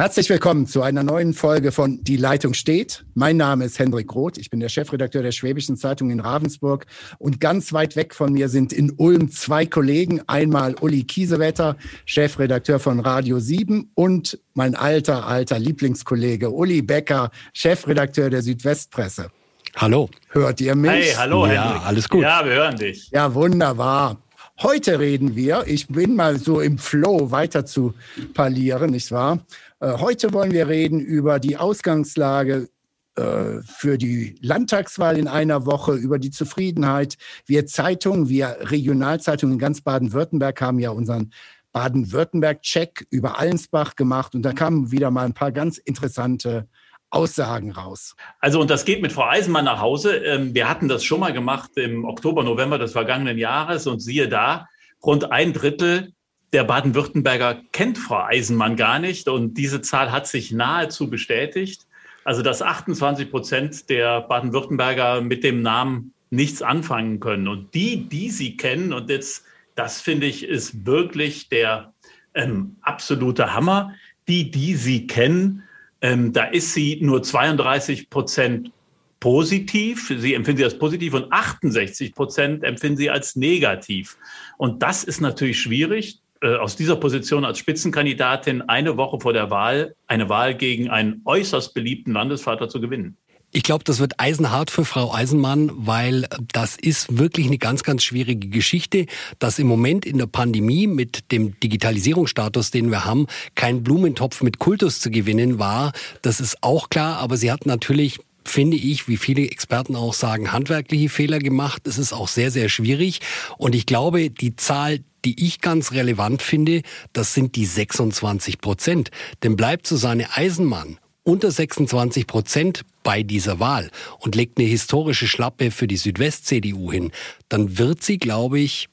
Herzlich willkommen zu einer neuen Folge von Die Leitung steht. Mein Name ist Hendrik Roth. Ich bin der Chefredakteur der Schwäbischen Zeitung in Ravensburg. Und ganz weit weg von mir sind in Ulm zwei Kollegen. Einmal Uli Kiesewetter, Chefredakteur von Radio 7 und mein alter, alter Lieblingskollege Uli Becker, Chefredakteur der Südwestpresse. Hallo. Hört ihr mich? Hey, hallo, Ja, Hendrik. alles gut. Ja, wir hören dich. Ja, wunderbar. Heute reden wir, ich bin mal so im Flow weiter zu parlieren, nicht wahr? Äh, Heute wollen wir reden über die Ausgangslage äh, für die Landtagswahl in einer Woche, über die Zufriedenheit. Wir Zeitungen, wir Regionalzeitungen in ganz Baden-Württemberg haben ja unseren Baden-Württemberg-Check über Allensbach gemacht und da kamen wieder mal ein paar ganz interessante Aussagen raus. Also, und das geht mit Frau Eisenmann nach Hause. Ähm, Wir hatten das schon mal gemacht im Oktober, November des vergangenen Jahres und siehe da, rund ein Drittel der Baden-Württemberger kennt Frau Eisenmann gar nicht und diese Zahl hat sich nahezu bestätigt. Also, dass 28 Prozent der Baden-Württemberger mit dem Namen nichts anfangen können. Und die, die sie kennen, und jetzt, das finde ich, ist wirklich der ähm, absolute Hammer. Die, die sie kennen, ähm, da ist sie nur 32 Prozent positiv. Sie empfinden sie als positiv und 68 Prozent empfinden sie als negativ. Und das ist natürlich schwierig, äh, aus dieser Position als Spitzenkandidatin eine Woche vor der Wahl eine Wahl gegen einen äußerst beliebten Landesvater zu gewinnen. Ich glaube, das wird eisenhart für Frau Eisenmann, weil das ist wirklich eine ganz, ganz schwierige Geschichte, dass im Moment in der Pandemie mit dem Digitalisierungsstatus, den wir haben, kein Blumentopf mit Kultus zu gewinnen war. Das ist auch klar, aber sie hat natürlich finde ich, wie viele Experten auch sagen, handwerkliche Fehler gemacht. Es ist auch sehr, sehr schwierig. Und ich glaube, die Zahl, die ich ganz relevant finde, das sind die 26 Prozent. Denn bleibt Susanne Eisenmann unter 26 Prozent bei dieser Wahl und legt eine historische Schlappe für die Südwest-CDU hin, dann wird sie, glaube ich,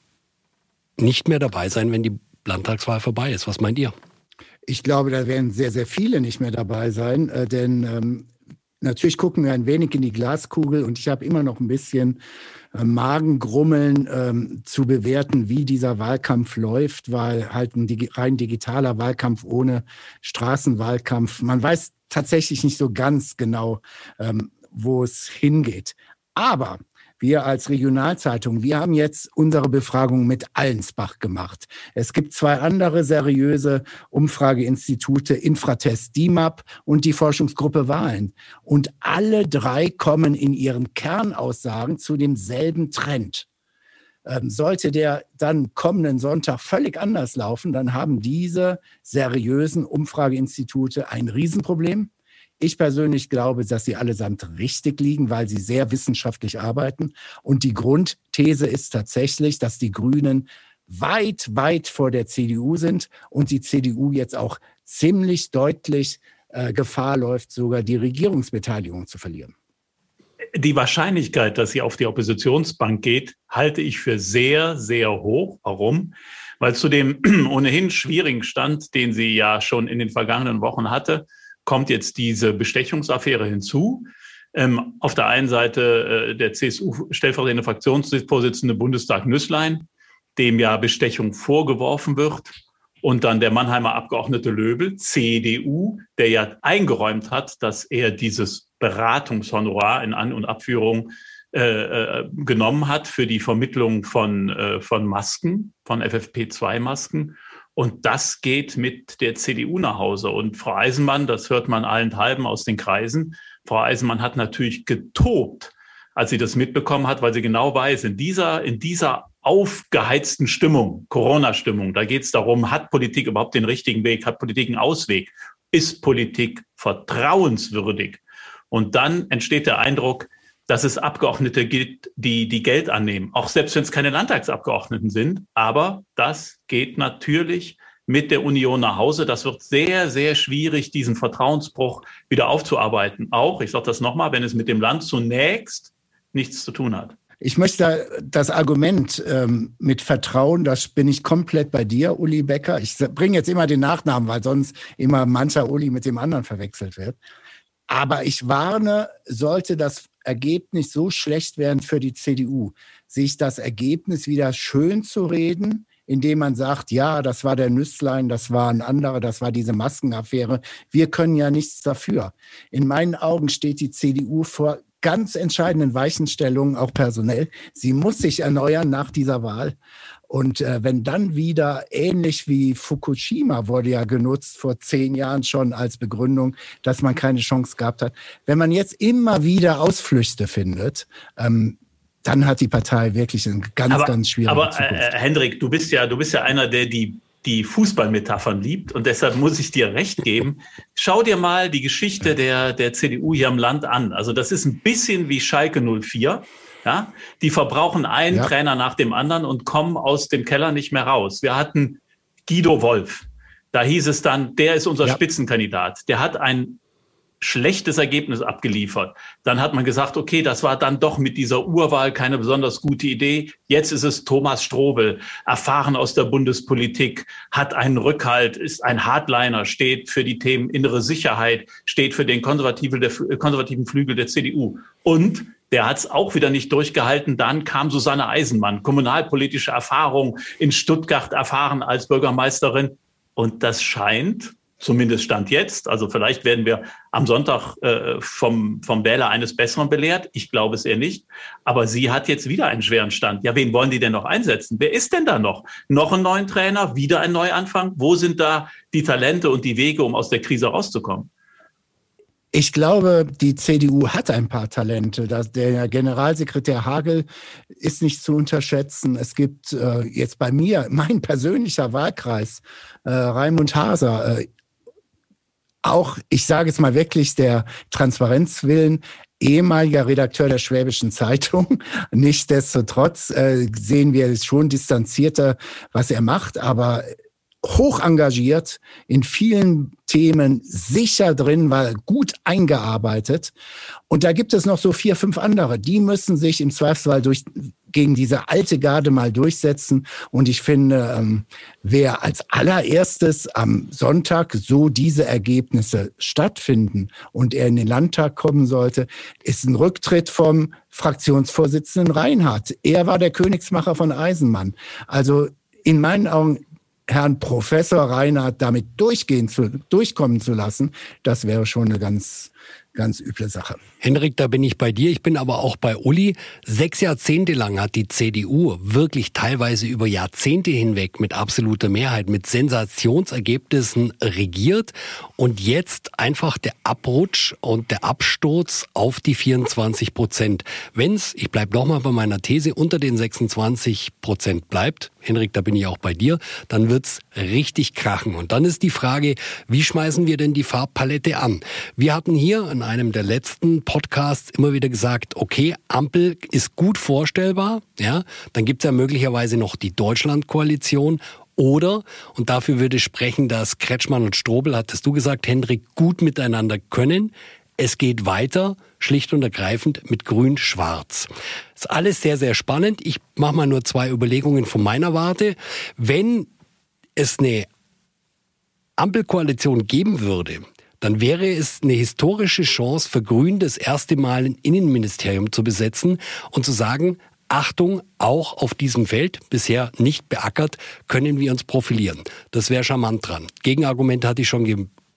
nicht mehr dabei sein, wenn die Landtagswahl vorbei ist. Was meint ihr? Ich glaube, da werden sehr, sehr viele nicht mehr dabei sein, äh, denn ähm, natürlich gucken wir ein wenig in die Glaskugel und ich habe immer noch ein bisschen äh, Magengrummeln ähm, zu bewerten, wie dieser Wahlkampf läuft, weil halt ein digi rein digitaler Wahlkampf ohne Straßenwahlkampf, man weiß tatsächlich nicht so ganz genau, ähm, wo es hingeht. Aber wir als Regionalzeitung, wir haben jetzt unsere Befragung mit Allensbach gemacht. Es gibt zwei andere seriöse Umfrageinstitute, Infratest DIMAP und die Forschungsgruppe Wahlen. Und alle drei kommen in ihren Kernaussagen zu demselben Trend. Ähm, sollte der dann kommenden Sonntag völlig anders laufen, dann haben diese seriösen Umfrageinstitute ein Riesenproblem. Ich persönlich glaube, dass sie allesamt richtig liegen, weil sie sehr wissenschaftlich arbeiten. Und die Grundthese ist tatsächlich, dass die Grünen weit, weit vor der CDU sind und die CDU jetzt auch ziemlich deutlich äh, Gefahr läuft, sogar die Regierungsbeteiligung zu verlieren. Die Wahrscheinlichkeit, dass sie auf die Oppositionsbank geht, halte ich für sehr, sehr hoch. Warum? Weil zu dem ohnehin schwierigen Stand, den sie ja schon in den vergangenen Wochen hatte, kommt jetzt diese Bestechungsaffäre hinzu. Ähm, auf der einen Seite äh, der CSU stellvertretende Fraktionsvorsitzende Bundestag Nüßlein, dem ja Bestechung vorgeworfen wird. Und dann der Mannheimer Abgeordnete Löbel, CDU, der ja eingeräumt hat, dass er dieses Beratungshonorar in An- und Abführung äh, äh, genommen hat für die Vermittlung von, äh, von Masken, von FFP2-Masken. Und das geht mit der CDU nach Hause. Und Frau Eisenmann, das hört man allenthalben aus den Kreisen, Frau Eisenmann hat natürlich getobt, als sie das mitbekommen hat, weil sie genau weiß, in dieser, in dieser aufgeheizten Stimmung, Corona-Stimmung, da geht es darum, hat Politik überhaupt den richtigen Weg, hat Politik einen Ausweg, ist Politik vertrauenswürdig? Und dann entsteht der Eindruck, dass es Abgeordnete gibt, die, die Geld annehmen, auch selbst wenn es keine Landtagsabgeordneten sind. Aber das geht natürlich mit der Union nach Hause. Das wird sehr, sehr schwierig, diesen Vertrauensbruch wieder aufzuarbeiten. Auch, ich sage das nochmal, wenn es mit dem Land zunächst nichts zu tun hat. Ich möchte das Argument ähm, mit Vertrauen, das bin ich komplett bei dir, Uli Becker. Ich bringe jetzt immer den Nachnamen, weil sonst immer mancher Uli mit dem anderen verwechselt wird. Aber ich warne, sollte das Ergebnis so schlecht werden für die CDU, sich das Ergebnis wieder schön zu reden, indem man sagt, ja, das war der Nüsslein, das war ein anderer, das war diese Maskenaffäre. Wir können ja nichts dafür. In meinen Augen steht die CDU vor ganz entscheidenden Weichenstellungen, auch personell. Sie muss sich erneuern nach dieser Wahl. Und äh, wenn dann wieder ähnlich wie Fukushima wurde ja genutzt vor zehn Jahren schon als Begründung, dass man keine Chance gehabt hat. Wenn man jetzt immer wieder Ausflüchte findet, ähm, dann hat die Partei wirklich eine ganz, aber, ganz schwierige aber. Aber äh, Hendrik, du bist ja, du bist ja einer, der die die Fußballmetaphern liebt und deshalb muss ich dir recht geben. Schau dir mal die Geschichte der, der CDU hier im Land an. Also das ist ein bisschen wie Schalke 04. Ja, die verbrauchen einen ja. Trainer nach dem anderen und kommen aus dem Keller nicht mehr raus. Wir hatten Guido Wolf. Da hieß es dann, der ist unser ja. Spitzenkandidat. Der hat ein schlechtes Ergebnis abgeliefert. Dann hat man gesagt, okay, das war dann doch mit dieser Urwahl keine besonders gute Idee. Jetzt ist es Thomas Strobel, erfahren aus der Bundespolitik, hat einen Rückhalt, ist ein Hardliner, steht für die Themen innere Sicherheit, steht für den konservativen, Flügel der CDU. Und der hat es auch wieder nicht durchgehalten. Dann kam Susanne Eisenmann, kommunalpolitische Erfahrung in Stuttgart erfahren als Bürgermeisterin. Und das scheint Zumindest Stand jetzt. Also vielleicht werden wir am Sonntag äh, vom, vom Wähler eines Besseren belehrt. Ich glaube es eher nicht. Aber sie hat jetzt wieder einen schweren Stand. Ja, wen wollen die denn noch einsetzen? Wer ist denn da noch? Noch einen neuen Trainer? Wieder ein Neuanfang? Wo sind da die Talente und die Wege, um aus der Krise rauszukommen? Ich glaube, die CDU hat ein paar Talente. Der Generalsekretär Hagel ist nicht zu unterschätzen. Es gibt äh, jetzt bei mir, mein persönlicher Wahlkreis, äh, Raimund Haser, äh, auch, ich sage es mal wirklich, der Transparenz willen, ehemaliger Redakteur der Schwäbischen Zeitung. Nichtsdestotrotz äh, sehen wir schon distanzierter, was er macht, aber hoch engagiert, in vielen Themen sicher drin, weil gut eingearbeitet. Und da gibt es noch so vier, fünf andere. Die müssen sich im Zweifelsfall durch, gegen diese alte Garde mal durchsetzen. Und ich finde, ähm, wer als allererstes am Sonntag so diese Ergebnisse stattfinden und er in den Landtag kommen sollte, ist ein Rücktritt vom Fraktionsvorsitzenden Reinhardt. Er war der Königsmacher von Eisenmann. Also in meinen Augen Herrn Professor Reinhardt damit durchgehen zu, durchkommen zu lassen, das wäre schon eine ganz, ganz üble Sache. Henrik, da bin ich bei dir. Ich bin aber auch bei Uli. Sechs Jahrzehnte lang hat die CDU wirklich teilweise über Jahrzehnte hinweg mit absoluter Mehrheit, mit Sensationsergebnissen regiert. Und jetzt einfach der Abrutsch und der Absturz auf die 24 Prozent. Wenn es, ich bleibe nochmal bei meiner These, unter den 26 Prozent bleibt, Henrik, da bin ich auch bei dir, dann wird's richtig krachen. Und dann ist die Frage, wie schmeißen wir denn die Farbpalette an? Wir hatten hier in einem der letzten Podcasts immer wieder gesagt, okay, Ampel ist gut vorstellbar, ja, dann gibt's ja möglicherweise noch die Deutschlandkoalition oder, und dafür würde sprechen, dass Kretschmann und Strobel, hattest du gesagt, Hendrik, gut miteinander können. Es geht weiter, schlicht und ergreifend mit Grün-Schwarz. Ist alles sehr, sehr spannend. Ich mache mal nur zwei Überlegungen von meiner Warte. Wenn es eine Ampelkoalition geben würde, dann wäre es eine historische Chance für Grün, das erste Mal ein Innenministerium zu besetzen und zu sagen, Achtung, auch auf diesem Feld, bisher nicht beackert, können wir uns profilieren. Das wäre charmant dran. Gegenargumente hatte ich schon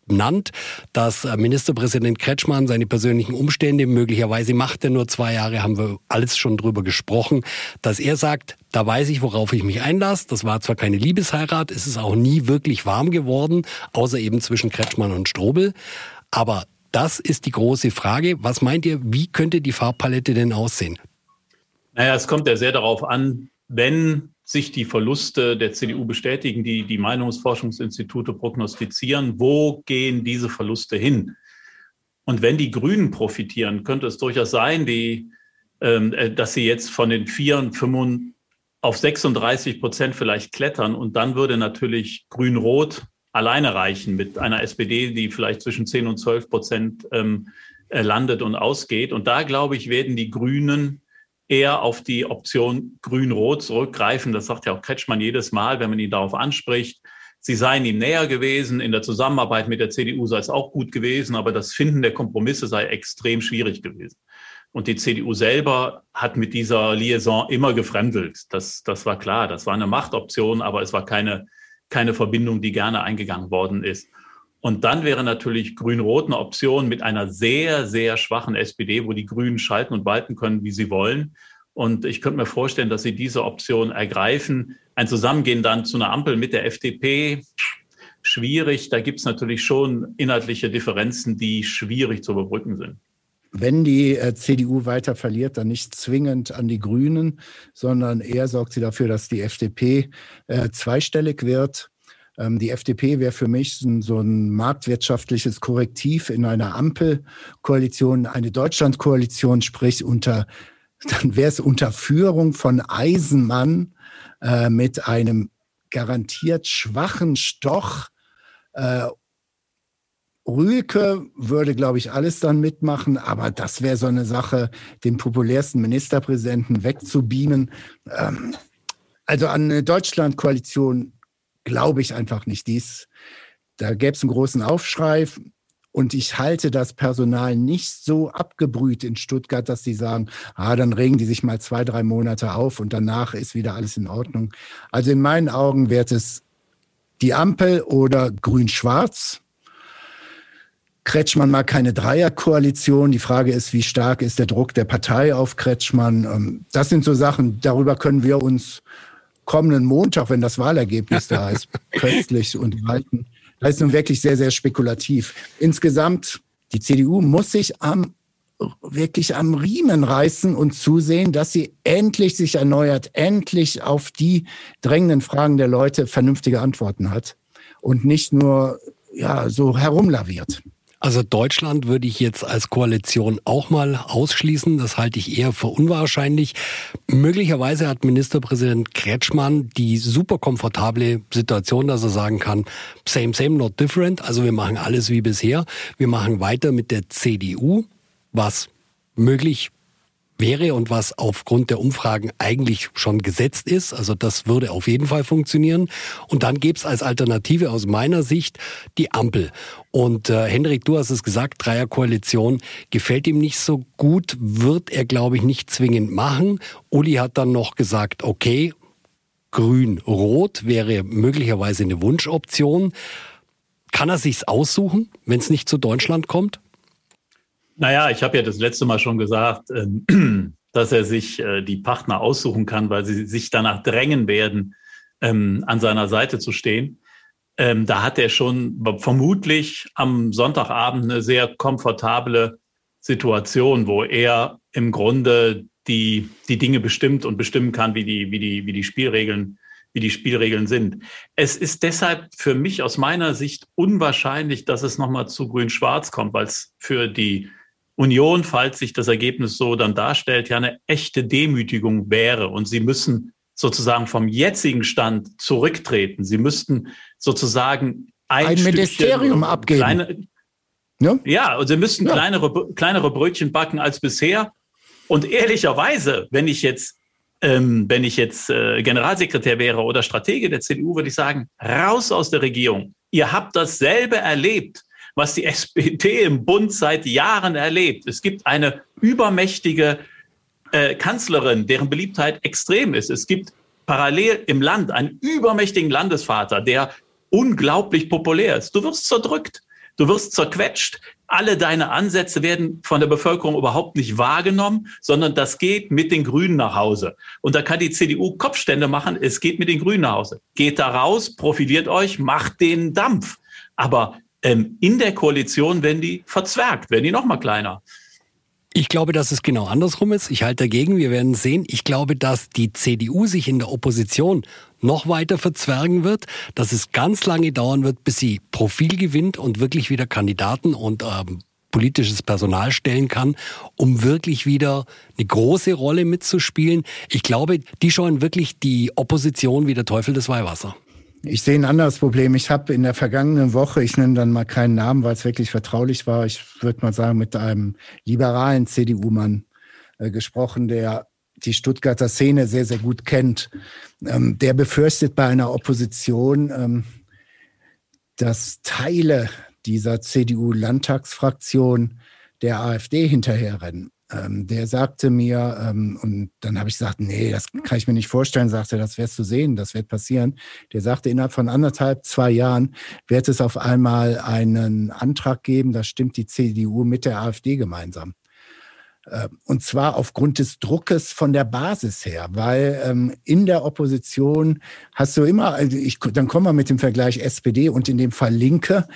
benannt, dass äh, Ministerpräsident Kretschmann seine persönlichen Umstände, möglicherweise macht er nur zwei Jahre, haben wir alles schon drüber gesprochen, dass er sagt, da weiß ich, worauf ich mich einlasse. Das war zwar keine Liebesheirat, es ist auch nie wirklich warm geworden, außer eben zwischen Kretschmann und Strobel. Aber das ist die große Frage. Was meint ihr, wie könnte die Farbpalette denn aussehen? Naja, es kommt ja sehr darauf an, wenn sich die Verluste der CDU bestätigen, die die Meinungsforschungsinstitute prognostizieren, wo gehen diese Verluste hin? Und wenn die Grünen profitieren, könnte es durchaus sein, die, ähm, äh, dass sie jetzt von den 4, 5 auf 36 Prozent vielleicht klettern. Und dann würde natürlich Grün-Rot alleine reichen mit einer SPD, die vielleicht zwischen 10 und 12 Prozent ähm, äh, landet und ausgeht. Und da, glaube ich, werden die Grünen eher auf die Option Grün-Rot zurückgreifen. Das sagt ja auch Kretschmann jedes Mal, wenn man ihn darauf anspricht. Sie seien ihm näher gewesen. In der Zusammenarbeit mit der CDU sei es auch gut gewesen, aber das Finden der Kompromisse sei extrem schwierig gewesen. Und die CDU selber hat mit dieser Liaison immer gefremdelt. Das, das war klar. Das war eine Machtoption, aber es war keine, keine Verbindung, die gerne eingegangen worden ist. Und dann wäre natürlich Grün-Rot eine Option mit einer sehr, sehr schwachen SPD, wo die Grünen schalten und walten können, wie sie wollen. Und ich könnte mir vorstellen, dass sie diese Option ergreifen. Ein Zusammengehen dann zu einer Ampel mit der FDP, schwierig. Da gibt es natürlich schon inhaltliche Differenzen, die schwierig zu überbrücken sind wenn die äh, CDU weiter verliert, dann nicht zwingend an die Grünen, sondern eher sorgt sie dafür, dass die FDP äh, zweistellig wird. Ähm, die FDP wäre für mich so ein marktwirtschaftliches Korrektiv in einer Ampelkoalition, eine Deutschlandkoalition, sprich unter, dann wäre es unter Führung von Eisenmann äh, mit einem garantiert schwachen Stoch äh, Rühlke würde, glaube ich, alles dann mitmachen, aber das wäre so eine Sache, den populärsten Ministerpräsidenten wegzubeamen. Ähm, also an eine Deutschland-Koalition glaube ich einfach nicht. Dies, da gäbe es einen großen Aufschrei. Und ich halte das Personal nicht so abgebrüht in Stuttgart, dass sie sagen, ah, dann regen die sich mal zwei, drei Monate auf und danach ist wieder alles in Ordnung. Also in meinen Augen wird es die Ampel oder Grün-Schwarz. Kretschmann mag keine Dreierkoalition. Die Frage ist, wie stark ist der Druck der Partei auf Kretschmann? Ähm, das sind so Sachen, darüber können wir uns kommenden Montag, wenn das Wahlergebnis da ist, plötzlich unterhalten. Das ist nun wirklich sehr, sehr spekulativ. Insgesamt, die CDU muss sich am wirklich am Riemen reißen und zusehen, dass sie endlich sich erneuert, endlich auf die drängenden Fragen der Leute vernünftige Antworten hat und nicht nur ja so herumlaviert. Also Deutschland würde ich jetzt als Koalition auch mal ausschließen. Das halte ich eher für unwahrscheinlich. Möglicherweise hat Ministerpräsident Kretschmann die super komfortable Situation, dass er sagen kann, same, same, not different. Also wir machen alles wie bisher. Wir machen weiter mit der CDU, was möglich wäre und was aufgrund der Umfragen eigentlich schon gesetzt ist. Also das würde auf jeden Fall funktionieren. Und dann gäbe es als Alternative aus meiner Sicht die Ampel. Und äh, Henrik, du hast es gesagt, Dreierkoalition gefällt ihm nicht so gut, wird er, glaube ich, nicht zwingend machen. Uli hat dann noch gesagt, okay, grün-rot wäre möglicherweise eine Wunschoption. Kann er sich's aussuchen, wenn es nicht zu Deutschland kommt? Naja, ich habe ja das letzte Mal schon gesagt, ähm, dass er sich äh, die Partner aussuchen kann, weil sie sich danach drängen werden, ähm, an seiner Seite zu stehen. Ähm, da hat er schon vermutlich am Sonntagabend eine sehr komfortable Situation, wo er im Grunde die, die Dinge bestimmt und bestimmen kann, wie die, wie die, wie die Spielregeln wie die Spielregeln sind. Es ist deshalb für mich aus meiner Sicht unwahrscheinlich, dass es nochmal zu Grün-Schwarz kommt, weil es für die Union, falls sich das Ergebnis so dann darstellt, ja eine echte Demütigung wäre. Und sie müssen sozusagen vom jetzigen Stand zurücktreten. Sie müssten sozusagen ein, ein Ministerium abgeben. Kleine, ja? ja, und sie müssten ja. kleinere, kleinere Brötchen backen als bisher. Und ehrlicherweise, wenn ich jetzt, ähm, wenn ich jetzt äh, Generalsekretär wäre oder Stratege der CDU, würde ich sagen, raus aus der Regierung. Ihr habt dasselbe erlebt was die SPD im Bund seit Jahren erlebt. Es gibt eine übermächtige äh, Kanzlerin, deren Beliebtheit extrem ist. Es gibt parallel im Land einen übermächtigen Landesvater, der unglaublich populär ist. Du wirst zerdrückt, du wirst zerquetscht. Alle deine Ansätze werden von der Bevölkerung überhaupt nicht wahrgenommen, sondern das geht mit den Grünen nach Hause. Und da kann die CDU Kopfstände machen, es geht mit den Grünen nach Hause. Geht da raus, profiliert euch, macht den Dampf. Aber ähm, in der Koalition werden die verzwergt, werden die noch mal kleiner. Ich glaube, dass es genau andersrum ist. Ich halte dagegen. Wir werden sehen. Ich glaube, dass die CDU sich in der Opposition noch weiter verzwergen wird, dass es ganz lange dauern wird, bis sie Profil gewinnt und wirklich wieder Kandidaten und ähm, politisches Personal stellen kann, um wirklich wieder eine große Rolle mitzuspielen. Ich glaube, die scheuen wirklich die Opposition wie der Teufel des Weihwasser. Ich sehe ein anderes Problem. Ich habe in der vergangenen Woche, ich nenne dann mal keinen Namen, weil es wirklich vertraulich war, ich würde mal sagen, mit einem liberalen CDU-Mann äh, gesprochen, der die Stuttgarter Szene sehr, sehr gut kennt. Ähm, der befürchtet bei einer Opposition, ähm, dass Teile dieser CDU-Landtagsfraktion der AfD hinterherrennen. Ähm, der sagte mir, ähm, und dann habe ich gesagt, nee, das kann ich mir nicht vorstellen, sagte, das wirst du sehen, das wird passieren. Der sagte, innerhalb von anderthalb, zwei Jahren wird es auf einmal einen Antrag geben, da stimmt die CDU mit der AfD gemeinsam. Äh, und zwar aufgrund des Druckes von der Basis her, weil ähm, in der Opposition hast du immer, also ich, dann kommen wir mit dem Vergleich SPD und in dem Fall Linke.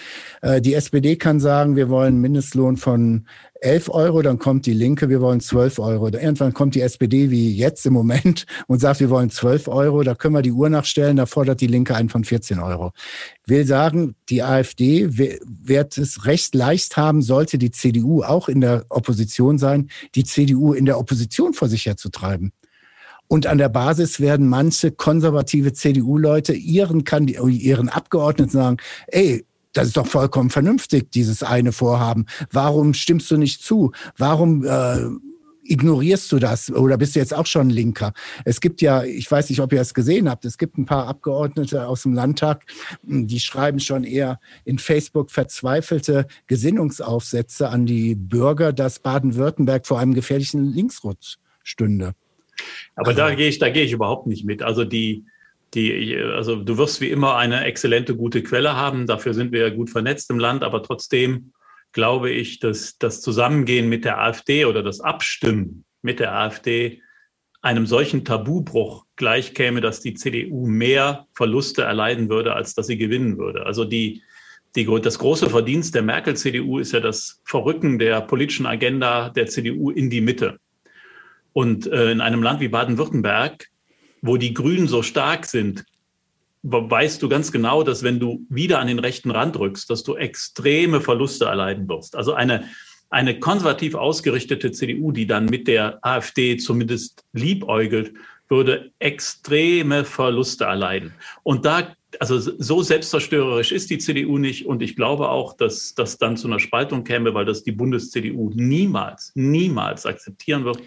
Äh, die SPD kann sagen, wir wollen Mindestlohn von 11 Euro, dann kommt die Linke, wir wollen 12 Euro. Irgendwann kommt die SPD wie jetzt im Moment und sagt, wir wollen 12 Euro. Da können wir die Uhr nachstellen, da fordert die Linke einen von 14 Euro. Will sagen, die AfD wird es recht leicht haben, sollte die CDU auch in der Opposition sein, die CDU in der Opposition vor sich herzutreiben. Und an der Basis werden manche konservative CDU-Leute ihren, ihren Abgeordneten sagen, ey, das ist doch vollkommen vernünftig, dieses eine Vorhaben. Warum stimmst du nicht zu? Warum äh, ignorierst du das oder bist du jetzt auch schon Linker? Es gibt ja, ich weiß nicht, ob ihr es gesehen habt, es gibt ein paar Abgeordnete aus dem Landtag, die schreiben schon eher in Facebook verzweifelte Gesinnungsaufsätze an die Bürger, dass Baden-Württemberg vor einem gefährlichen Linksrutsch stünde. Aber also, da gehe ich, da gehe ich überhaupt nicht mit. Also die, die, also du wirst wie immer eine exzellente, gute Quelle haben. Dafür sind wir ja gut vernetzt im Land, aber trotzdem glaube ich, dass das Zusammengehen mit der AfD oder das Abstimmen mit der AfD einem solchen Tabubruch gleichkäme, dass die CDU mehr Verluste erleiden würde, als dass sie gewinnen würde. Also die, die, das große Verdienst der Merkel-CDU ist ja das Verrücken der politischen Agenda der CDU in die Mitte. Und äh, in einem Land wie Baden-Württemberg wo die Grünen so stark sind, weißt du ganz genau, dass wenn du wieder an den rechten Rand rückst, dass du extreme Verluste erleiden wirst. Also eine, eine konservativ ausgerichtete CDU, die dann mit der AfD zumindest liebäugelt, würde extreme Verluste erleiden. Und da, also so selbstzerstörerisch ist die CDU nicht. Und ich glaube auch, dass das dann zu einer Spaltung käme, weil das die Bundes-CDU niemals, niemals akzeptieren wird,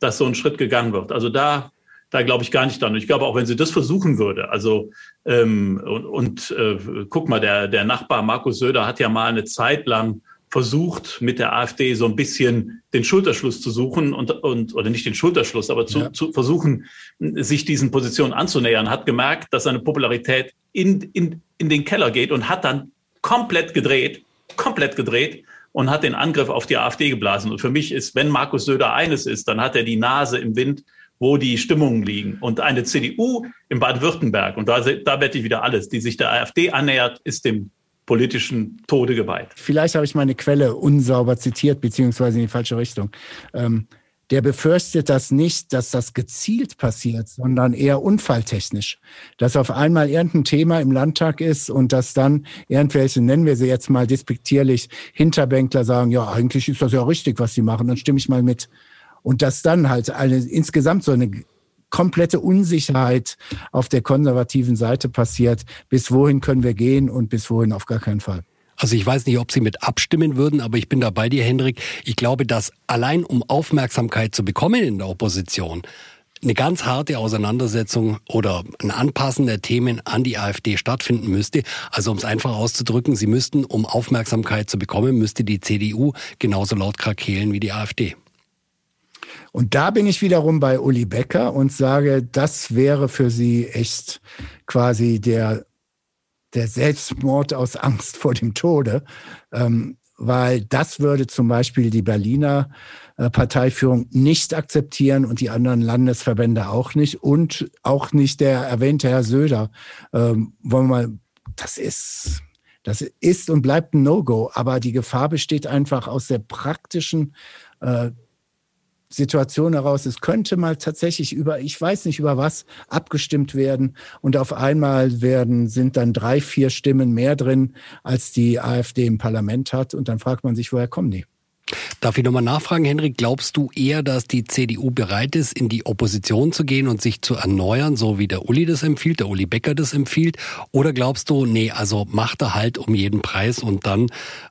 dass so ein Schritt gegangen wird. Also da da glaube ich gar nicht dran. Und ich glaube, auch wenn sie das versuchen würde, also ähm, und, und äh, guck mal, der, der Nachbar Markus Söder hat ja mal eine Zeit lang versucht, mit der AfD so ein bisschen den Schulterschluss zu suchen und, und oder nicht den Schulterschluss, aber zu, ja. zu versuchen, sich diesen Positionen anzunähern, hat gemerkt, dass seine Popularität in, in, in den Keller geht und hat dann komplett gedreht, komplett gedreht und hat den Angriff auf die AfD geblasen. Und für mich ist, wenn Markus Söder eines ist, dann hat er die Nase im Wind wo die Stimmungen liegen. Und eine CDU in Baden-Württemberg, und da, da wette ich wieder alles, die sich der AfD annähert, ist dem politischen Tode geweiht. Vielleicht habe ich meine Quelle unsauber zitiert, beziehungsweise in die falsche Richtung. Ähm, der befürchtet das nicht, dass das gezielt passiert, sondern eher unfalltechnisch. Dass auf einmal irgendein Thema im Landtag ist und dass dann irgendwelche, nennen wir sie jetzt mal despektierlich, Hinterbänkler sagen, ja, eigentlich ist das ja richtig, was sie machen, dann stimme ich mal mit. Und dass dann halt eine, insgesamt so eine komplette Unsicherheit auf der konservativen Seite passiert. Bis wohin können wir gehen und bis wohin auf gar keinen Fall. Also ich weiß nicht, ob Sie mit abstimmen würden, aber ich bin da bei dir, Hendrik. Ich glaube, dass allein um Aufmerksamkeit zu bekommen in der Opposition, eine ganz harte Auseinandersetzung oder ein Anpassen der Themen an die AfD stattfinden müsste. Also um es einfach auszudrücken, sie müssten, um Aufmerksamkeit zu bekommen, müsste die CDU genauso laut krakehlen wie die AfD. Und da bin ich wiederum bei Uli Becker und sage, das wäre für sie echt quasi der, der Selbstmord aus Angst vor dem Tode. Ähm, weil das würde zum Beispiel die Berliner äh, Parteiführung nicht akzeptieren und die anderen Landesverbände auch nicht und auch nicht der erwähnte Herr Söder. Ähm, wollen wir mal, das ist, das ist und bleibt ein No-Go, aber die Gefahr besteht einfach aus der praktischen äh, Situation heraus, es könnte mal tatsächlich über, ich weiß nicht über was, abgestimmt werden. Und auf einmal werden, sind dann drei, vier Stimmen mehr drin, als die AfD im Parlament hat. Und dann fragt man sich, woher kommen die? Darf ich nochmal nachfragen, Henrik, glaubst du eher, dass die CDU bereit ist, in die Opposition zu gehen und sich zu erneuern, so wie der Uli das empfiehlt, der Uli Becker das empfiehlt? Oder glaubst du, nee, also macht er halt um jeden Preis und dann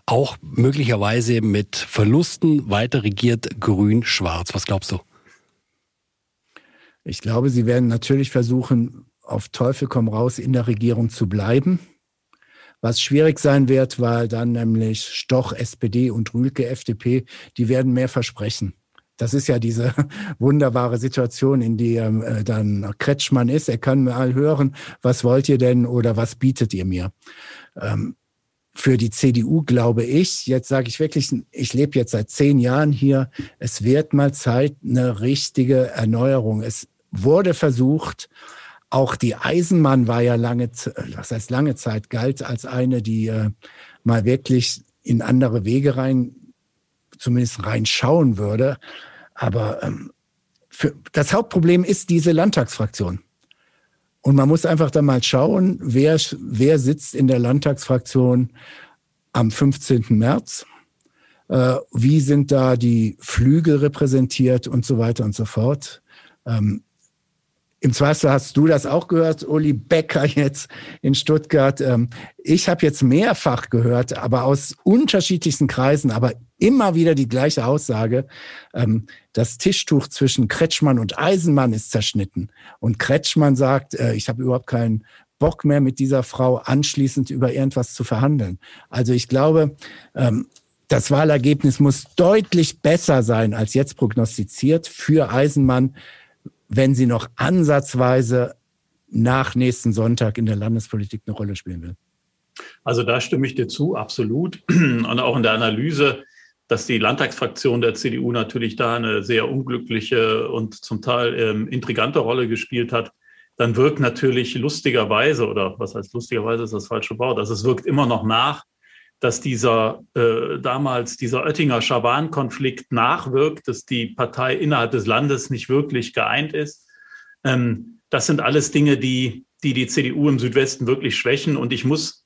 auch möglicherweise mit Verlusten weiter regiert grün-schwarz? Was glaubst du? Ich glaube, sie werden natürlich versuchen, auf Teufel komm raus in der Regierung zu bleiben was schwierig sein wird, weil dann nämlich Stoch SPD und Rühlke FDP, die werden mehr versprechen. Das ist ja diese wunderbare Situation, in die ähm, äh, dann Kretschmann ist. Er kann mal hören, was wollt ihr denn oder was bietet ihr mir? Ähm, für die CDU glaube ich, jetzt sage ich wirklich, ich lebe jetzt seit zehn Jahren hier, es wird mal Zeit, eine richtige Erneuerung. Es wurde versucht, auch die Eisenbahn war ja lange, was heißt lange Zeit, galt als eine, die äh, mal wirklich in andere Wege rein, zumindest reinschauen würde. Aber ähm, für, das Hauptproblem ist diese Landtagsfraktion. Und man muss einfach da mal schauen, wer, wer sitzt in der Landtagsfraktion am 15. März. Äh, wie sind da die Flügel repräsentiert und so weiter und so fort. Ähm, im Zweifel hast du das auch gehört, Uli Becker jetzt in Stuttgart. Ähm, ich habe jetzt mehrfach gehört, aber aus unterschiedlichsten Kreisen, aber immer wieder die gleiche Aussage. Ähm, das Tischtuch zwischen Kretschmann und Eisenmann ist zerschnitten. Und Kretschmann sagt, äh, ich habe überhaupt keinen Bock mehr mit dieser Frau anschließend über irgendwas zu verhandeln. Also ich glaube, ähm, das Wahlergebnis muss deutlich besser sein als jetzt prognostiziert für Eisenmann wenn sie noch ansatzweise nach nächsten Sonntag in der Landespolitik eine Rolle spielen will. Also da stimme ich dir zu, absolut. Und auch in der Analyse, dass die Landtagsfraktion der CDU natürlich da eine sehr unglückliche und zum Teil ähm, intrigante Rolle gespielt hat, dann wirkt natürlich lustigerweise, oder was heißt lustigerweise ist das falsche Wort, also es wirkt immer noch nach, dass dieser äh, damals dieser Oettinger Schaban-Konflikt nachwirkt, dass die Partei innerhalb des Landes nicht wirklich geeint ist. Ähm, das sind alles Dinge, die, die die CDU im Südwesten wirklich schwächen. Und ich muss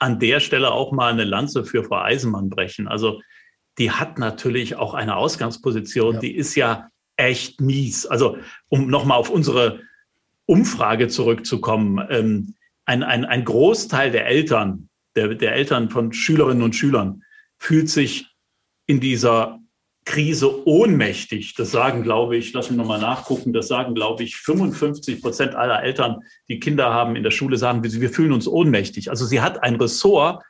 an der Stelle auch mal eine Lanze für Frau Eisenmann brechen. Also die hat natürlich auch eine Ausgangsposition, ja. die ist ja echt mies. Also um nochmal auf unsere Umfrage zurückzukommen, ähm, ein, ein, ein Großteil der Eltern der, der Eltern von Schülerinnen und Schülern fühlt sich in dieser Krise ohnmächtig. Das sagen, glaube ich, lass mich nochmal nachgucken, das sagen, glaube ich, 55 Prozent aller Eltern, die Kinder haben in der Schule, sagen, wir fühlen uns ohnmächtig. Also sie hat ein Ressort,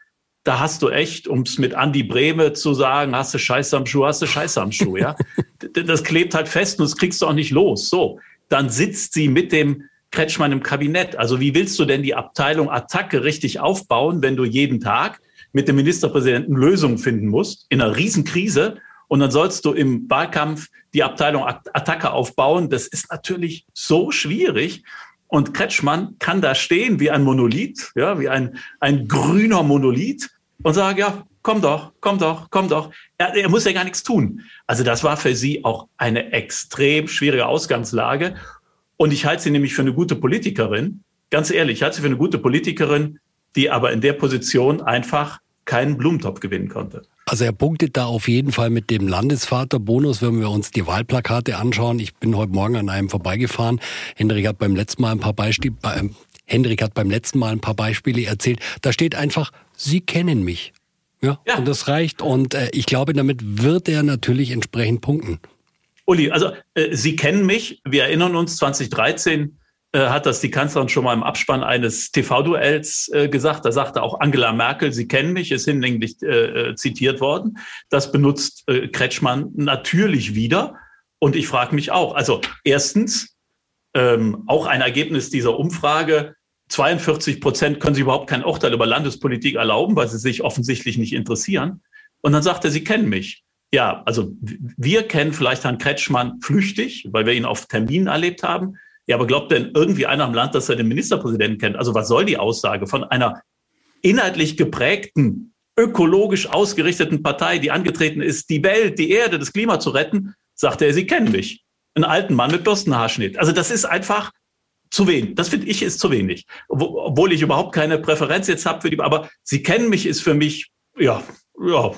da hast du echt, um es mit Andi Breme zu sagen, hast du Scheiße am Schuh, hast du Scheiße am Schuh, ja. das klebt halt fest und das kriegst du auch nicht los. So, dann sitzt sie mit dem Kretschmann im Kabinett. Also wie willst du denn die Abteilung Attacke richtig aufbauen, wenn du jeden Tag mit dem Ministerpräsidenten Lösungen finden musst, in einer Riesenkrise, und dann sollst du im Wahlkampf die Abteilung Attacke aufbauen. Das ist natürlich so schwierig. Und Kretschmann kann da stehen wie ein Monolith, ja, wie ein, ein grüner Monolith und sagen, ja, komm doch, komm doch, komm doch. Er, er muss ja gar nichts tun. Also das war für sie auch eine extrem schwierige Ausgangslage. Und ich halte sie nämlich für eine gute Politikerin. Ganz ehrlich, ich halte sie für eine gute Politikerin, die aber in der Position einfach keinen Blumentopf gewinnen konnte. Also er punktet da auf jeden Fall mit dem Landesvaterbonus, wenn wir uns die Wahlplakate anschauen. Ich bin heute Morgen an einem vorbeigefahren. Hendrik hat beim letzten Mal ein paar Beispiele, äh, Hendrik hat beim letzten Mal ein paar Beispiele erzählt. Da steht einfach, Sie kennen mich. Ja, ja. und das reicht. Und äh, ich glaube, damit wird er natürlich entsprechend punkten. Uli, also äh, Sie kennen mich. Wir erinnern uns, 2013 äh, hat das die Kanzlerin schon mal im Abspann eines TV-Duells äh, gesagt. Da sagte auch Angela Merkel, Sie kennen mich, ist hinlänglich äh, äh, zitiert worden. Das benutzt äh, Kretschmann natürlich wieder. Und ich frage mich auch, also erstens, ähm, auch ein Ergebnis dieser Umfrage, 42 Prozent können sich überhaupt kein Urteil über Landespolitik erlauben, weil sie sich offensichtlich nicht interessieren. Und dann sagt er, Sie kennen mich. Ja, also wir kennen vielleicht Herrn Kretschmann flüchtig, weil wir ihn auf Terminen erlebt haben. Ja, aber glaubt denn irgendwie einer im Land, dass er den Ministerpräsidenten kennt? Also was soll die Aussage von einer inhaltlich geprägten, ökologisch ausgerichteten Partei, die angetreten ist, die Welt, die Erde, das Klima zu retten, sagt er, Sie kennen mich. Einen alten Mann mit Bürstenhaarschnitt. Also das ist einfach zu wenig. Das finde ich ist zu wenig. Obwohl ich überhaupt keine Präferenz jetzt habe für die, aber Sie kennen mich ist für mich, ja, ja,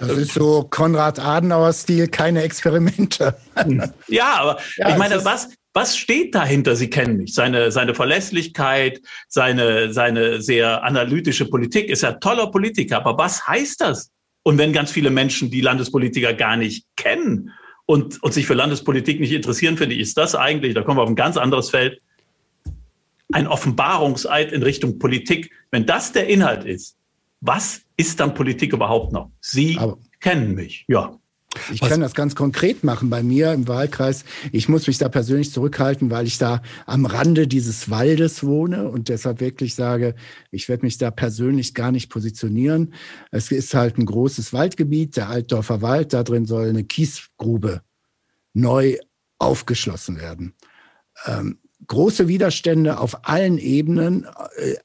das ist so Konrad Adenauer-Stil, keine Experimente. ja, aber ja, ich meine, was, was steht dahinter? Sie kennen mich. Seine, seine Verlässlichkeit, seine, seine sehr analytische Politik ist ja toller Politiker. Aber was heißt das? Und wenn ganz viele Menschen die Landespolitiker gar nicht kennen und, und sich für Landespolitik nicht interessieren, finde ich, ist das eigentlich, da kommen wir auf ein ganz anderes Feld, ein Offenbarungseid in Richtung Politik. Wenn das der Inhalt ist, was ist dann Politik überhaupt noch? Sie Aber kennen mich, ja. Ich Was? kann das ganz konkret machen bei mir im Wahlkreis. Ich muss mich da persönlich zurückhalten, weil ich da am Rande dieses Waldes wohne und deshalb wirklich sage, ich werde mich da persönlich gar nicht positionieren. Es ist halt ein großes Waldgebiet, der Altdorfer Wald. Da drin soll eine Kiesgrube neu aufgeschlossen werden. Ähm, große Widerstände auf allen Ebenen.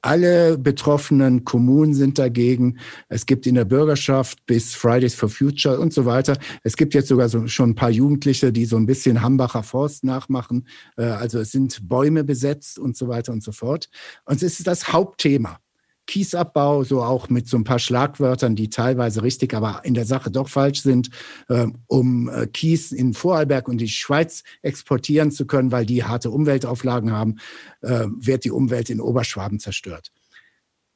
Alle betroffenen Kommunen sind dagegen. Es gibt in der Bürgerschaft bis Fridays for Future und so weiter. Es gibt jetzt sogar so, schon ein paar Jugendliche, die so ein bisschen Hambacher Forst nachmachen. Äh, also es sind Bäume besetzt und so weiter und so fort. Und es ist das Hauptthema. Kiesabbau, so auch mit so ein paar Schlagwörtern, die teilweise richtig, aber in der Sache doch falsch sind, äh, um äh, Kies in Vorarlberg und die Schweiz exportieren zu können, weil die harte Umweltauflagen haben, äh, wird die Umwelt in Oberschwaben zerstört.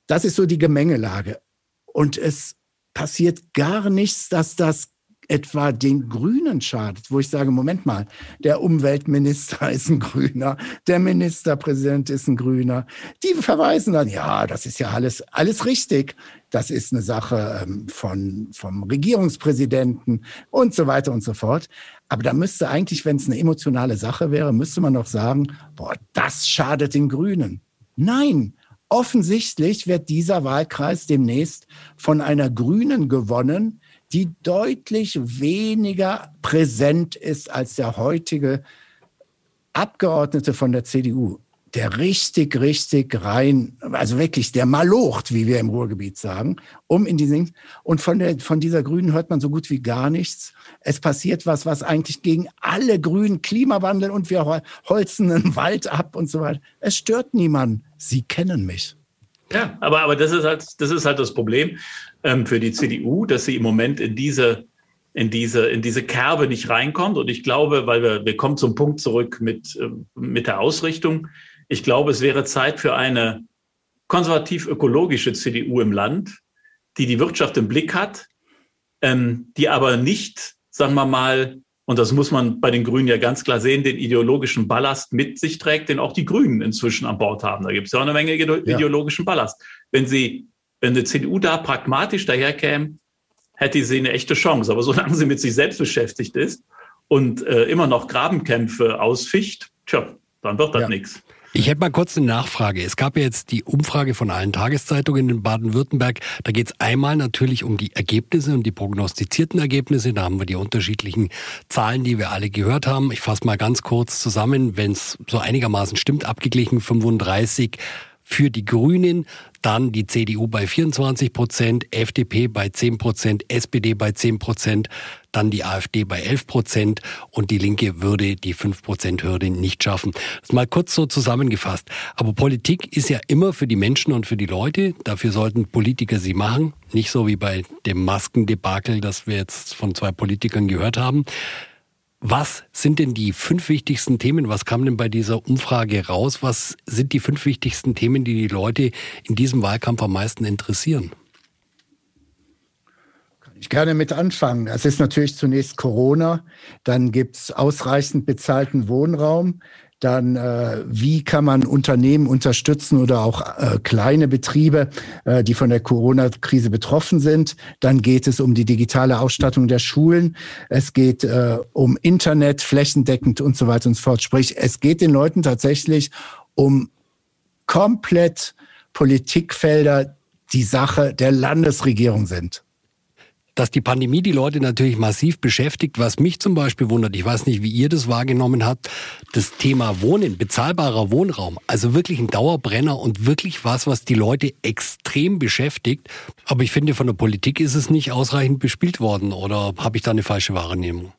Das ist so die Gemengelage. Und es passiert gar nichts, dass das etwa den Grünen schadet, wo ich sage, Moment mal, der Umweltminister ist ein Grüner, der Ministerpräsident ist ein Grüner. Die verweisen dann, ja, das ist ja alles, alles richtig. Das ist eine Sache ähm, von, vom Regierungspräsidenten und so weiter und so fort. Aber da müsste eigentlich, wenn es eine emotionale Sache wäre, müsste man doch sagen, boah, das schadet den Grünen. Nein, offensichtlich wird dieser Wahlkreis demnächst von einer Grünen gewonnen, die deutlich weniger präsent ist als der heutige Abgeordnete von der CDU, der richtig, richtig rein, also wirklich der malocht, wie wir im Ruhrgebiet sagen, um in diesen, und von der, von dieser Grünen hört man so gut wie gar nichts. Es passiert was, was eigentlich gegen alle Grünen Klimawandel und wir holzen einen Wald ab und so weiter. Es stört niemanden. Sie kennen mich. Ja, aber, aber das, ist halt, das ist halt das Problem ähm, für die CDU, dass sie im Moment in diese, in diese, in diese Kerbe nicht reinkommt. Und ich glaube, weil wir, wir kommen zum Punkt zurück mit, äh, mit der Ausrichtung. Ich glaube, es wäre Zeit für eine konservativ-ökologische CDU im Land, die die Wirtschaft im Blick hat, ähm, die aber nicht, sagen wir mal, und das muss man bei den Grünen ja ganz klar sehen, den ideologischen Ballast mit sich trägt, den auch die Grünen inzwischen an Bord haben. Da gibt es ja auch eine Menge ideologischen Ballast. Wenn sie, wenn die CDU da pragmatisch daherkäme, hätte sie eine echte Chance. Aber solange sie mit sich selbst beschäftigt ist und äh, immer noch Grabenkämpfe ausficht, tja, dann wird das ja. nichts. Ich hätte mal kurz eine Nachfrage. Es gab ja jetzt die Umfrage von allen Tageszeitungen in Baden-Württemberg. Da geht es einmal natürlich um die Ergebnisse und die prognostizierten Ergebnisse. Da haben wir die unterschiedlichen Zahlen, die wir alle gehört haben. Ich fasse mal ganz kurz zusammen, wenn es so einigermaßen stimmt, abgeglichen 35 für die Grünen, dann die CDU bei 24 Prozent, FDP bei 10 Prozent, SPD bei 10 Prozent, dann die AfD bei 11 Prozent und die Linke würde die 5 Prozent Hürde nicht schaffen. Das mal kurz so zusammengefasst. Aber Politik ist ja immer für die Menschen und für die Leute. Dafür sollten Politiker sie machen. Nicht so wie bei dem Maskendebakel, das wir jetzt von zwei Politikern gehört haben. Was sind denn die fünf wichtigsten Themen? Was kam denn bei dieser Umfrage raus? Was sind die fünf wichtigsten Themen, die die Leute in diesem Wahlkampf am meisten interessieren? Ich gerne mit anfangen. Es ist natürlich zunächst Corona, dann gibt es ausreichend bezahlten Wohnraum, dann äh, wie kann man Unternehmen unterstützen oder auch äh, kleine Betriebe, äh, die von der Corona-Krise betroffen sind. Dann geht es um die digitale Ausstattung der Schulen. Es geht äh, um Internet flächendeckend und so weiter und so fort. Sprich, es geht den Leuten tatsächlich um komplett Politikfelder, die Sache der Landesregierung sind dass die Pandemie die Leute natürlich massiv beschäftigt. Was mich zum Beispiel wundert, ich weiß nicht, wie ihr das wahrgenommen habt, das Thema Wohnen, bezahlbarer Wohnraum. Also wirklich ein Dauerbrenner und wirklich was, was die Leute extrem beschäftigt. Aber ich finde, von der Politik ist es nicht ausreichend bespielt worden oder habe ich da eine falsche Wahrnehmung?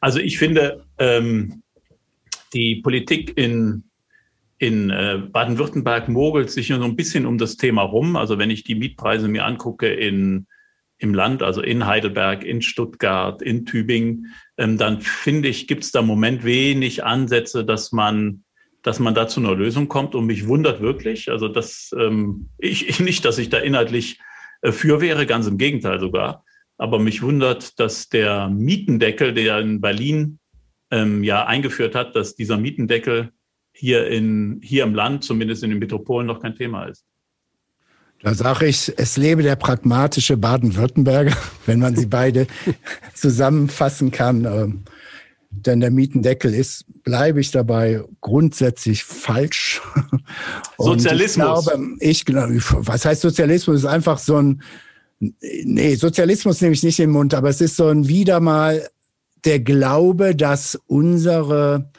Also ich finde, ähm, die Politik in in äh, Baden-Württemberg mogelt sich nur so ein bisschen um das Thema rum. Also wenn ich die Mietpreise mir angucke in im Land, also in Heidelberg, in Stuttgart, in Tübingen, ähm, dann finde ich, gibt es da im Moment wenig Ansätze, dass man, dass man da zu einer Lösung kommt. Und mich wundert wirklich, also dass ähm, ich, ich nicht, dass ich da inhaltlich äh, für wäre, ganz im Gegenteil sogar. Aber mich wundert, dass der Mietendeckel, der in Berlin ähm, ja eingeführt hat, dass dieser Mietendeckel hier in hier im Land, zumindest in den Metropolen, noch kein Thema ist. Da sage ich, es lebe der pragmatische Baden-Württemberger, wenn man sie beide zusammenfassen kann. Ähm, denn der Mietendeckel ist, bleibe ich dabei, grundsätzlich falsch. Sozialismus. Ich glaube, ich, was heißt Sozialismus? Ist einfach so ein, nee, Sozialismus nehme ich nicht in den Mund, aber es ist so ein wieder mal der Glaube, dass unsere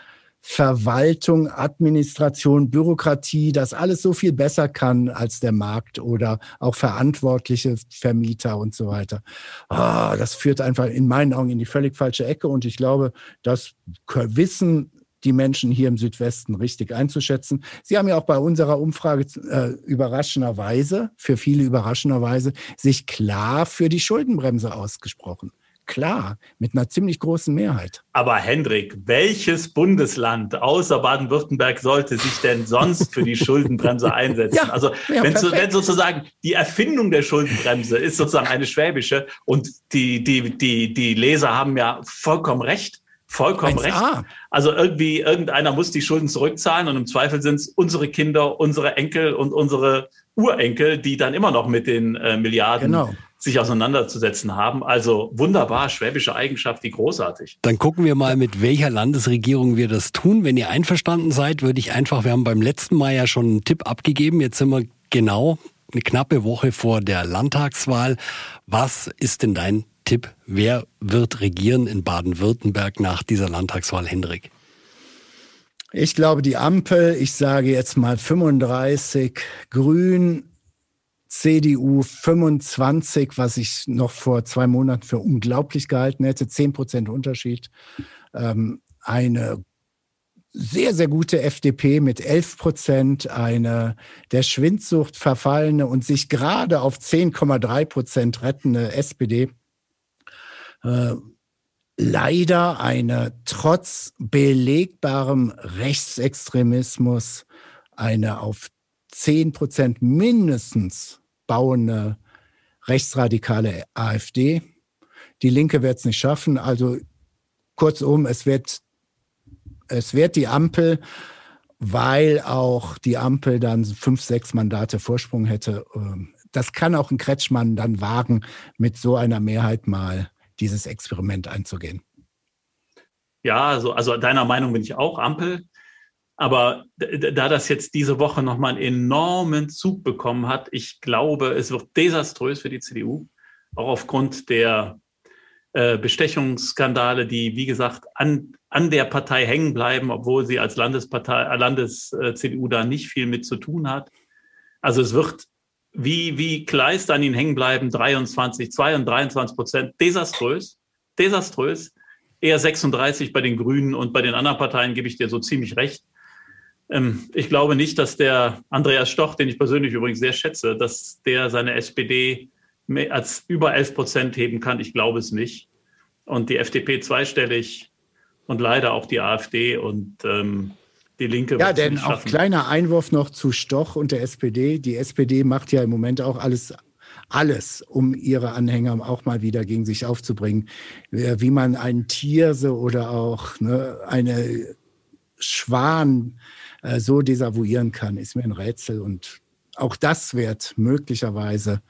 Verwaltung, Administration, Bürokratie, das alles so viel besser kann als der Markt oder auch verantwortliche Vermieter und so weiter. Ah, das führt einfach in meinen Augen in die völlig falsche Ecke und ich glaube, das wissen die Menschen hier im Südwesten richtig einzuschätzen. Sie haben ja auch bei unserer Umfrage äh, überraschenderweise, für viele überraschenderweise, sich klar für die Schuldenbremse ausgesprochen klar, mit einer ziemlich großen Mehrheit. Aber Hendrik, welches Bundesland außer Baden-Württemberg sollte sich denn sonst für die Schuldenbremse einsetzen? Ja, also ja, wenn, wenn, sozusagen die Erfindung der Schuldenbremse ist sozusagen eine schwäbische und die, die, die, die Leser haben ja vollkommen recht. Vollkommen 1A. recht. Also irgendwie, irgendeiner muss die Schulden zurückzahlen und im Zweifel sind es unsere Kinder, unsere Enkel und unsere Urenkel, die dann immer noch mit den äh, Milliarden genau sich auseinanderzusetzen haben. Also wunderbar, schwäbische Eigenschaft, die großartig. Dann gucken wir mal, mit welcher Landesregierung wir das tun. Wenn ihr einverstanden seid, würde ich einfach, wir haben beim letzten Mal ja schon einen Tipp abgegeben, jetzt sind wir genau eine knappe Woche vor der Landtagswahl. Was ist denn dein Tipp? Wer wird regieren in Baden-Württemberg nach dieser Landtagswahl, Hendrik? Ich glaube, die Ampel, ich sage jetzt mal 35 Grün, CDU 25, was ich noch vor zwei Monaten für unglaublich gehalten hätte, 10 Prozent Unterschied. Ähm, eine sehr, sehr gute FDP mit 11 Prozent, eine der Schwindsucht verfallene und sich gerade auf 10,3 Prozent rettende SPD. Äh, leider eine trotz belegbarem Rechtsextremismus eine auf 10 Prozent mindestens bauende rechtsradikale AfD. Die Linke wird es nicht schaffen. Also kurzum, es wird, es wird die Ampel, weil auch die Ampel dann fünf, sechs Mandate Vorsprung hätte. Ähm, das kann auch ein Kretschmann dann wagen, mit so einer Mehrheit mal dieses Experiment einzugehen. Ja, also, also deiner Meinung bin ich auch Ampel. Aber da das jetzt diese Woche nochmal einen enormen Zug bekommen hat, ich glaube, es wird desaströs für die CDU, auch aufgrund der äh, Bestechungsskandale, die, wie gesagt, an, an der Partei hängen bleiben, obwohl sie als Landespartei, äh, Landes-CDU äh, da nicht viel mit zu tun hat. Also es wird wie, wie Kleist an ihnen hängen bleiben, 23, 22, 23 Prozent, desaströs, desaströs. Eher 36 bei den Grünen und bei den anderen Parteien gebe ich dir so ziemlich recht. Ähm, ich glaube nicht, dass der Andreas Stoch, den ich persönlich übrigens sehr schätze, dass der seine SPD als über 11 Prozent heben kann. Ich glaube es nicht. Und die FDP zweistellig und leider auch die AfD und ähm, die Linke. Ja, denn auch kleiner Einwurf noch zu Stoch und der SPD. Die SPD macht ja im Moment auch alles alles, um ihre Anhänger auch mal wieder gegen sich aufzubringen. Wie man ein Tier so oder auch ne, eine Schwan äh, so desavouieren kann, ist mir ein Rätsel. Und auch das wird möglicherweise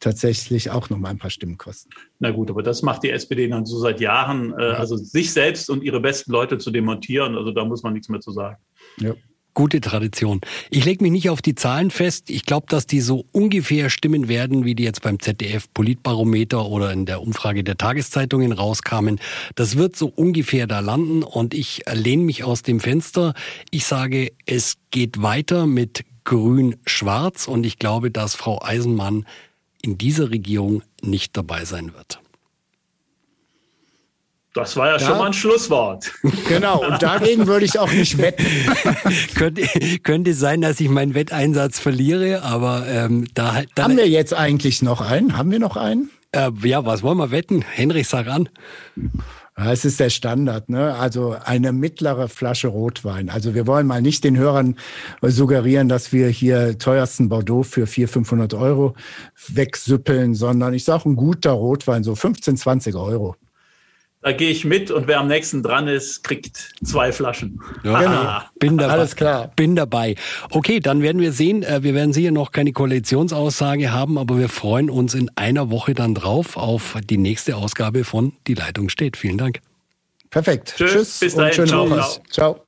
tatsächlich auch noch mal ein paar Stimmen kosten. Na gut, aber das macht die SPD dann so seit Jahren, äh, also sich selbst und ihre besten Leute zu demontieren. Also da muss man nichts mehr zu sagen. Ja. Gute Tradition. Ich lege mich nicht auf die Zahlen fest. Ich glaube, dass die so ungefähr stimmen werden, wie die jetzt beim ZDF Politbarometer oder in der Umfrage der Tageszeitungen rauskamen. Das wird so ungefähr da landen und ich lehne mich aus dem Fenster. Ich sage, es geht weiter mit Grün-Schwarz und ich glaube, dass Frau Eisenmann in dieser Regierung nicht dabei sein wird. Das war ja, ja, schon mal ein Schlusswort. Genau, und dagegen würde ich auch nicht wetten. könnte, könnte sein, dass ich meinen Wetteinsatz verliere, aber ähm, da, da Haben wir jetzt eigentlich noch einen? Haben wir noch einen? Äh, ja, was wollen wir wetten? Henrich, sag an. Es ist der Standard, ne? Also eine mittlere Flasche Rotwein. Also wir wollen mal nicht den Hörern suggerieren, dass wir hier teuersten Bordeaux für 400, 500 Euro wegsüppeln, sondern ich sage ein guter Rotwein, so 15, 20 Euro. Da gehe ich mit und wer am nächsten dran ist, kriegt zwei Flaschen. Ja, genau. Bin dabei. Alles klar. Bin dabei. Okay, dann werden wir sehen. Äh, wir werden sicher noch keine Koalitionsaussage haben, aber wir freuen uns in einer Woche dann drauf auf die nächste Ausgabe von Die Leitung steht. Vielen Dank. Perfekt. Tschüss. Tschüss bis dahin. Und schöne Ciao. Ciao.